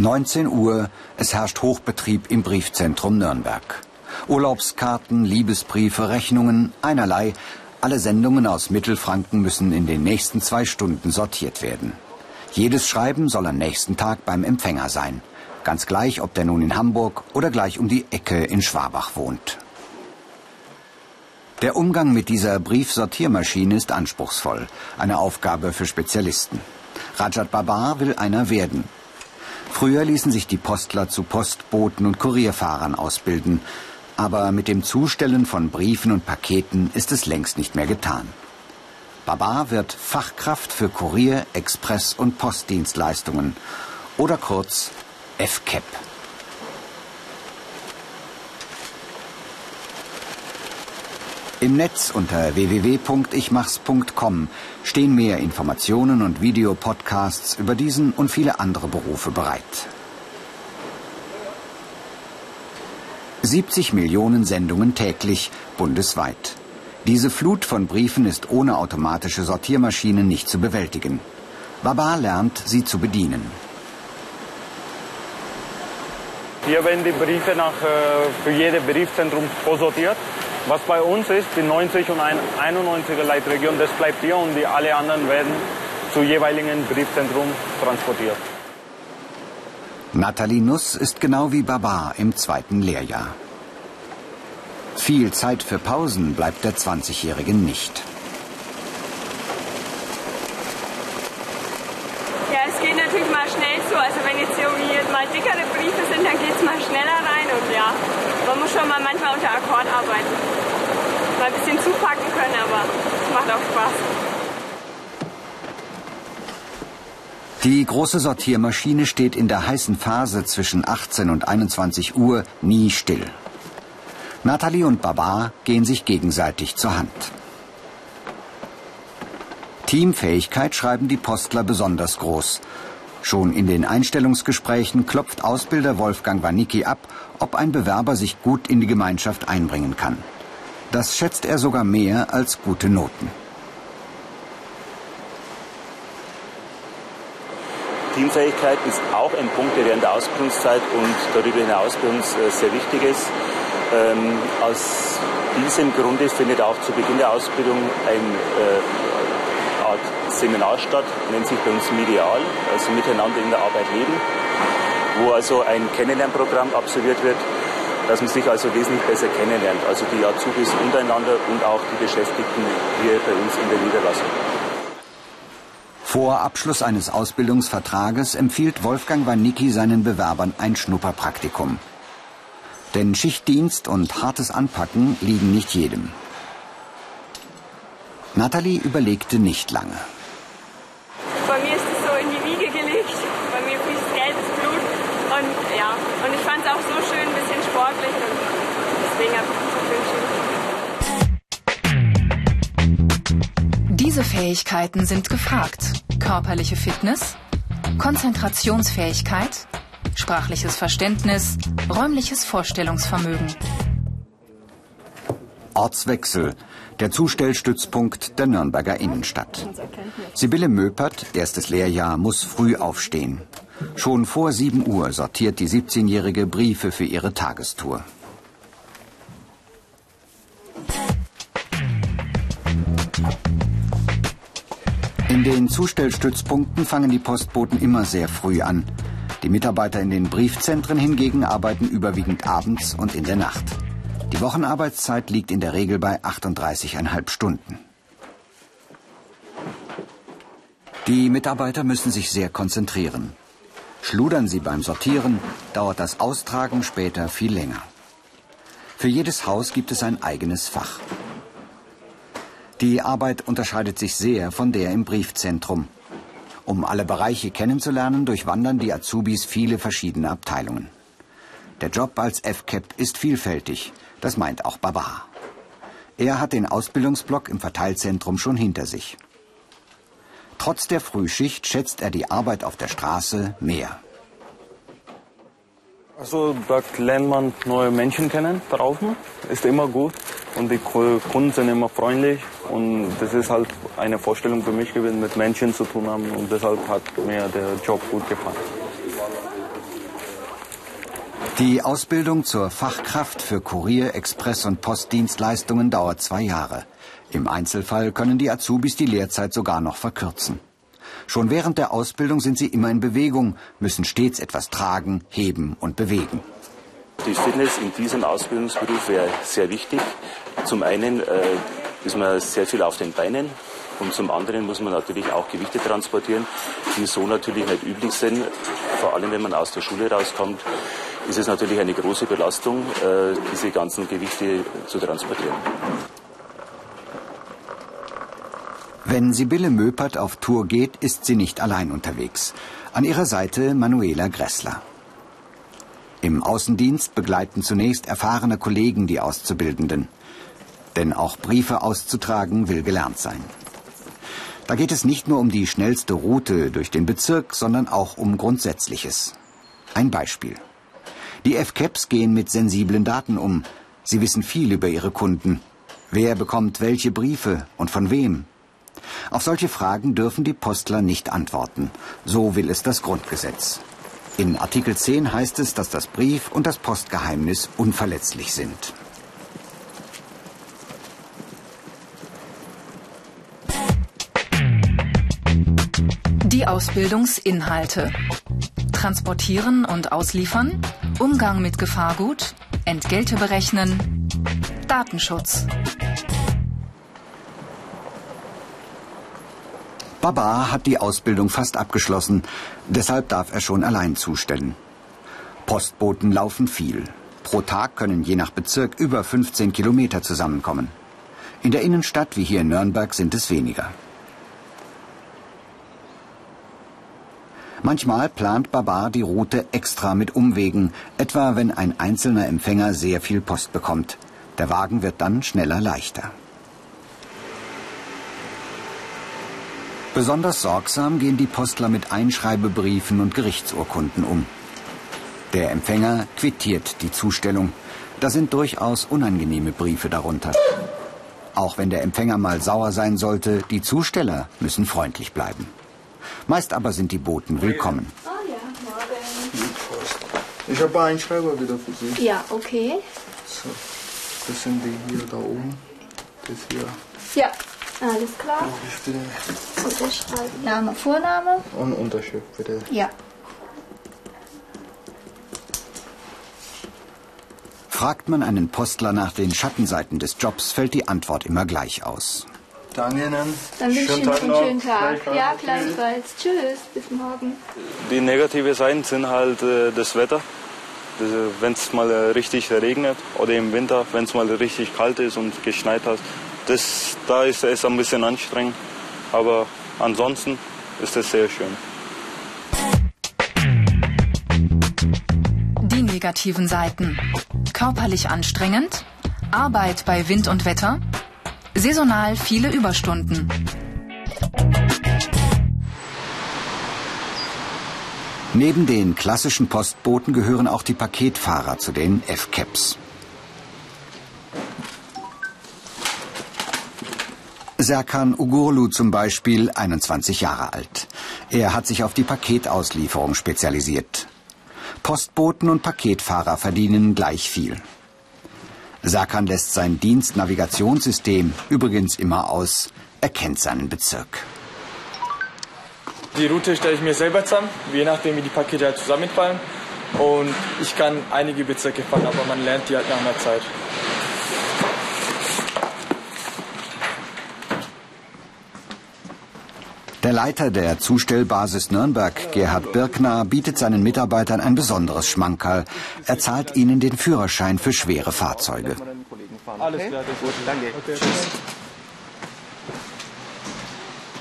19 Uhr, es herrscht Hochbetrieb im Briefzentrum Nürnberg. Urlaubskarten, Liebesbriefe, Rechnungen, einerlei. Alle Sendungen aus Mittelfranken müssen in den nächsten zwei Stunden sortiert werden. Jedes Schreiben soll am nächsten Tag beim Empfänger sein. Ganz gleich, ob der nun in Hamburg oder gleich um die Ecke in Schwabach wohnt. Der Umgang mit dieser Briefsortiermaschine ist anspruchsvoll, eine Aufgabe für Spezialisten. Rajat Babar will einer werden. Früher ließen sich die Postler zu Postboten und Kurierfahrern ausbilden, aber mit dem Zustellen von Briefen und Paketen ist es längst nicht mehr getan. Babar wird Fachkraft für Kurier-, Express- und Postdienstleistungen oder kurz FCAP. Im Netz unter www.ichmachs.com stehen mehr Informationen und Videopodcasts über diesen und viele andere Berufe bereit. 70 Millionen Sendungen täglich bundesweit. Diese Flut von Briefen ist ohne automatische Sortiermaschinen nicht zu bewältigen. Baba lernt, sie zu bedienen. Hier werden die Briefe nach, äh, für jedes Briefzentrum vorsortiert. Was bei uns ist, die 90 und 91er Leitregion, das bleibt hier und die alle anderen werden zu jeweiligen Briefzentrum transportiert. Nathalie Nuss ist genau wie Baba im zweiten Lehrjahr. Viel Zeit für Pausen bleibt der 20-Jährige nicht. Ja, es geht natürlich mal schnell zu. Also wenn jetzt irgendwie mal dickere Briefe sind, dann geht es mal schneller rein. Und ja, man muss schon mal manchmal unter Akkord arbeiten. Mal ein bisschen zupacken können, aber es macht auch Spaß. Die große Sortiermaschine steht in der heißen Phase zwischen 18 und 21 Uhr nie still. Nathalie und Baba gehen sich gegenseitig zur Hand. Teamfähigkeit schreiben die Postler besonders groß. Schon in den Einstellungsgesprächen klopft Ausbilder Wolfgang Wanicki ab, ob ein Bewerber sich gut in die Gemeinschaft einbringen kann. Das schätzt er sogar mehr als gute Noten. Teamfähigkeit ist auch ein Punkt, der während der Ausbildungszeit und darüber hinaus bei uns äh, sehr wichtig ist. Ähm, aus diesem Grunde findet auch zu Beginn der Ausbildung ein äh, Art Seminar statt, nennt sich bei uns Medial, also miteinander in der Arbeit leben, wo also ein Kennenlernprogramm absolviert wird, dass man sich also wesentlich besser kennenlernt, also die Azubis untereinander und auch die Beschäftigten hier bei uns in der Niederlassung. Vor Abschluss eines Ausbildungsvertrages empfiehlt Wolfgang Wanicki seinen Bewerbern ein Schnupperpraktikum. Denn Schichtdienst und hartes Anpacken liegen nicht jedem. Nathalie überlegte nicht lange. Bei mir ist es so in die Wiege gelegt. Bei mir fließt gelbes Blut. Und ja, und ich fand es auch so schön, ein bisschen sportlich. Und deswegen habe ich mich dafür entschieden. Diese Fähigkeiten sind gefragt. Körperliche Fitness, Konzentrationsfähigkeit, sprachliches Verständnis, räumliches Vorstellungsvermögen. Ortswechsel, der Zustellstützpunkt der Nürnberger Innenstadt. Sibylle Möpert, erstes Lehrjahr, muss früh aufstehen. Schon vor 7 Uhr sortiert die 17-jährige Briefe für ihre Tagestour. In den Zustellstützpunkten fangen die Postboten immer sehr früh an. Die Mitarbeiter in den Briefzentren hingegen arbeiten überwiegend abends und in der Nacht. Die Wochenarbeitszeit liegt in der Regel bei 38,5 Stunden. Die Mitarbeiter müssen sich sehr konzentrieren. Schludern sie beim Sortieren, dauert das Austragen später viel länger. Für jedes Haus gibt es ein eigenes Fach. Die Arbeit unterscheidet sich sehr von der im Briefzentrum. Um alle Bereiche kennenzulernen, durchwandern die Azubis viele verschiedene Abteilungen. Der Job als FCAP ist vielfältig, das meint auch Baba. Er hat den Ausbildungsblock im Verteilzentrum schon hinter sich. Trotz der Frühschicht schätzt er die Arbeit auf der Straße mehr. Also da lernt man neue Menschen kennen draußen, ist immer gut und die Kunden sind immer freundlich und das ist halt eine Vorstellung für mich gewesen, mit Menschen zu tun haben und deshalb hat mir der Job gut gefallen. Die Ausbildung zur Fachkraft für Kurier-, Express- und Postdienstleistungen dauert zwei Jahre. Im Einzelfall können die Azubis die Lehrzeit sogar noch verkürzen. Schon während der Ausbildung sind sie immer in Bewegung, müssen stets etwas tragen, heben und bewegen. Die Fitness in diesem Ausbildungsberuf wäre sehr wichtig. Zum einen äh, ist man sehr viel auf den Beinen und zum anderen muss man natürlich auch Gewichte transportieren, die so natürlich nicht üblich sind. Vor allem, wenn man aus der Schule rauskommt, ist es natürlich eine große Belastung, äh, diese ganzen Gewichte zu transportieren. Wenn Sibylle Möpert auf Tour geht, ist sie nicht allein unterwegs. An ihrer Seite Manuela Gressler. Im Außendienst begleiten zunächst erfahrene Kollegen die Auszubildenden. Denn auch Briefe auszutragen will gelernt sein. Da geht es nicht nur um die schnellste Route durch den Bezirk, sondern auch um Grundsätzliches. Ein Beispiel. Die FCAPs gehen mit sensiblen Daten um. Sie wissen viel über ihre Kunden. Wer bekommt welche Briefe und von wem? Auf solche Fragen dürfen die Postler nicht antworten. So will es das Grundgesetz. In Artikel 10 heißt es, dass das Brief- und das Postgeheimnis unverletzlich sind. Die Ausbildungsinhalte. Transportieren und ausliefern, Umgang mit Gefahrgut, Entgelte berechnen, Datenschutz. Baba hat die Ausbildung fast abgeschlossen, deshalb darf er schon allein zustellen. Postboten laufen viel. Pro Tag können je nach Bezirk über 15 Kilometer zusammenkommen. In der Innenstadt wie hier in Nürnberg sind es weniger. Manchmal plant Babar die Route extra mit Umwegen, etwa wenn ein einzelner Empfänger sehr viel Post bekommt. Der Wagen wird dann schneller leichter. Besonders sorgsam gehen die Postler mit Einschreibebriefen und Gerichtsurkunden um. Der Empfänger quittiert die Zustellung. Da sind durchaus unangenehme Briefe darunter. Auch wenn der Empfänger mal sauer sein sollte, die Zusteller müssen freundlich bleiben. Meist aber sind die Boten willkommen. Oh ja, morgen. Ich habe einen Schreiber wieder für Sie. Ja, okay. So, das sind die hier da oben. Das hier. Ja, alles klar. Unterschreiben. Name, Vorname? Und Unterschrift bitte. Ja. Fragt man einen Postler nach den Schattenseiten des Jobs, fällt die Antwort immer gleich aus. Danke Ihnen. Dann wünsche ich Ihnen noch einen schönen Tag. Gleichfalls. Ja, gleichfalls. Tschüss, bis morgen. Die negative Seiten sind halt äh, das Wetter. Wenn es mal äh, richtig regnet oder im Winter, wenn es mal richtig kalt ist und geschneit hat, das, da ist es ein bisschen anstrengend. Aber ansonsten ist es sehr schön. Die negativen Seiten. Körperlich anstrengend, Arbeit bei Wind und Wetter, saisonal viele Überstunden. Neben den klassischen Postboten gehören auch die Paketfahrer zu den FCAPs. Serkan Ugurlu zum Beispiel, 21 Jahre alt. Er hat sich auf die Paketauslieferung spezialisiert. Postboten und Paketfahrer verdienen gleich viel. Serkan lässt sein Dienstnavigationssystem übrigens immer aus. Er kennt seinen Bezirk. Die Route stelle ich mir selber zusammen, je nachdem wie die Pakete halt zusammenfallen. Und ich kann einige Bezirke fahren, aber man lernt die halt nach einer Zeit. Leiter der Zustellbasis Nürnberg, Gerhard Birkner, bietet seinen Mitarbeitern ein besonderes Schmankerl. Er zahlt ihnen den Führerschein für schwere Fahrzeuge. Alles klar, gut. Danke. Okay.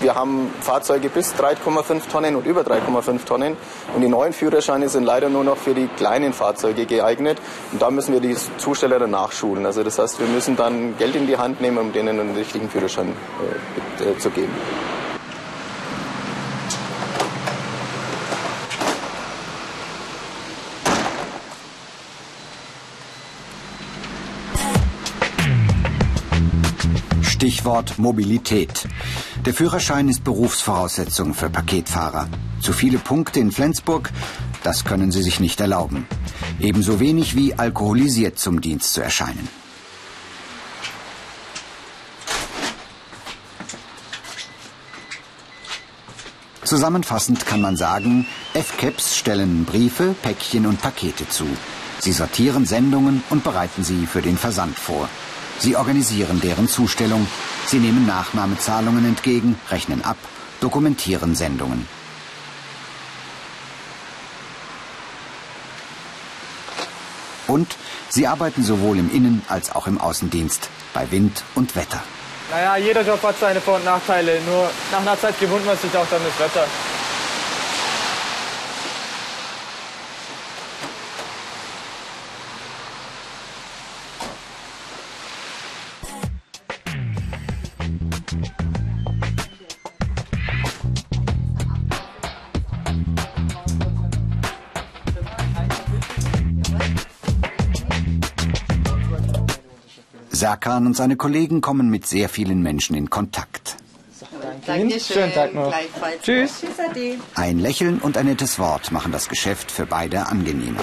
Wir haben Fahrzeuge bis 3,5 Tonnen und über 3,5 Tonnen. Und die neuen Führerscheine sind leider nur noch für die kleinen Fahrzeuge geeignet. Und da müssen wir die Zusteller dann nachschulen. Also das heißt, wir müssen dann Geld in die Hand nehmen, um denen einen richtigen Führerschein äh, äh, zu geben. Stichwort Mobilität. Der Führerschein ist Berufsvoraussetzung für Paketfahrer. Zu viele Punkte in Flensburg, das können sie sich nicht erlauben. Ebenso wenig wie alkoholisiert zum Dienst zu erscheinen. Zusammenfassend kann man sagen, FCAPs stellen Briefe, Päckchen und Pakete zu. Sie sortieren Sendungen und bereiten sie für den Versand vor. Sie organisieren deren Zustellung. Sie nehmen Nachnahmezahlungen entgegen, rechnen ab, dokumentieren Sendungen. Und sie arbeiten sowohl im Innen- als auch im Außendienst, bei Wind und Wetter. Naja, jeder Job hat seine Vor- und Nachteile. Nur nach einer Zeit gewöhnt man sich auch dann das Wetter. Serkan und seine Kollegen kommen mit sehr vielen Menschen in Kontakt. Danke. Schönen Tag noch. Tschüss. Ein Lächeln und ein nettes Wort machen das Geschäft für beide angenehmer.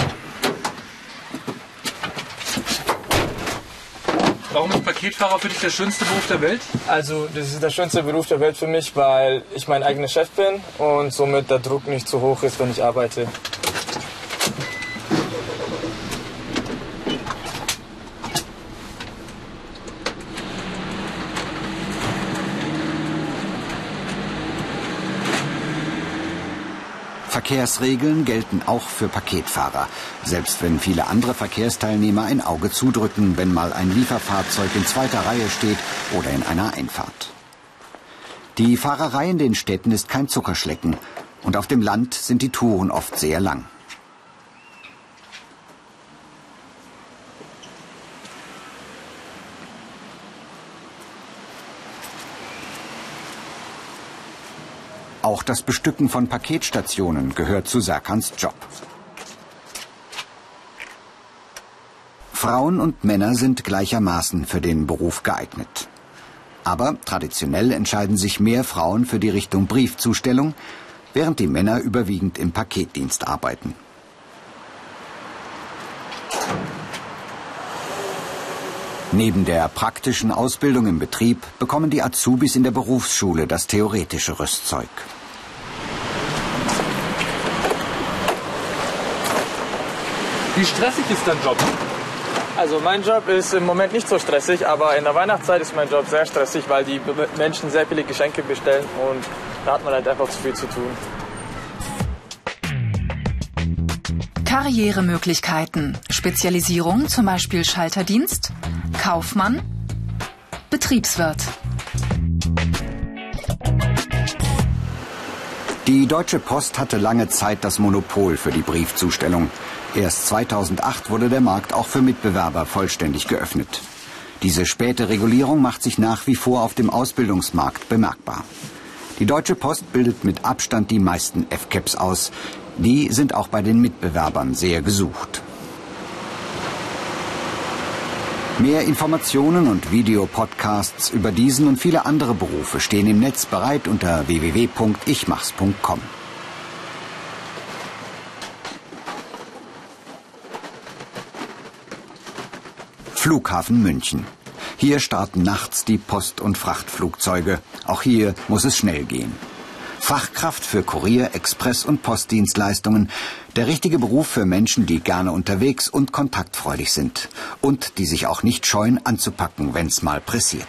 Warum ist Paketfahrer für dich der schönste Beruf der Welt? Also, das ist der schönste Beruf der Welt für mich, weil ich mein eigener Chef bin und somit der Druck nicht zu hoch ist, wenn ich arbeite. Verkehrsregeln gelten auch für Paketfahrer, selbst wenn viele andere Verkehrsteilnehmer ein Auge zudrücken, wenn mal ein Lieferfahrzeug in zweiter Reihe steht oder in einer Einfahrt. Die Fahrerei in den Städten ist kein Zuckerschlecken und auf dem Land sind die Touren oft sehr lang. Auch das Bestücken von Paketstationen gehört zu Serkans Job. Frauen und Männer sind gleichermaßen für den Beruf geeignet. Aber traditionell entscheiden sich mehr Frauen für die Richtung Briefzustellung, während die Männer überwiegend im Paketdienst arbeiten. Neben der praktischen Ausbildung im Betrieb bekommen die Azubis in der Berufsschule das theoretische Rüstzeug. Wie stressig ist dein Job? Also mein Job ist im Moment nicht so stressig, aber in der Weihnachtszeit ist mein Job sehr stressig, weil die Menschen sehr viele Geschenke bestellen und da hat man halt einfach zu viel zu tun. Karrieremöglichkeiten, Spezialisierung, zum Beispiel Schalterdienst, Kaufmann, Betriebswirt. Die Deutsche Post hatte lange Zeit das Monopol für die Briefzustellung. Erst 2008 wurde der Markt auch für Mitbewerber vollständig geöffnet. Diese späte Regulierung macht sich nach wie vor auf dem Ausbildungsmarkt bemerkbar. Die Deutsche Post bildet mit Abstand die meisten FCAPs aus. Die sind auch bei den Mitbewerbern sehr gesucht. Mehr Informationen und Videopodcasts über diesen und viele andere Berufe stehen im Netz bereit unter www.ichmachs.com. Flughafen München. Hier starten nachts die Post- und Frachtflugzeuge. Auch hier muss es schnell gehen. Fachkraft für Kurier-, Express- und Postdienstleistungen. Der richtige Beruf für Menschen, die gerne unterwegs und kontaktfreudig sind. Und die sich auch nicht scheuen anzupacken, wenn's mal pressiert.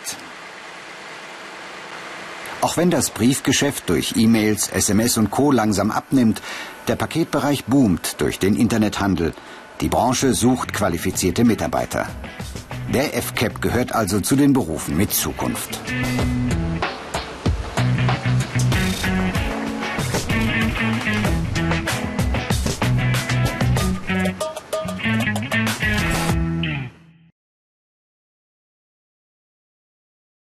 Auch wenn das Briefgeschäft durch E-Mails, SMS und Co. langsam abnimmt, der Paketbereich boomt durch den Internethandel. Die Branche sucht qualifizierte Mitarbeiter. Der FCAP gehört also zu den Berufen mit Zukunft.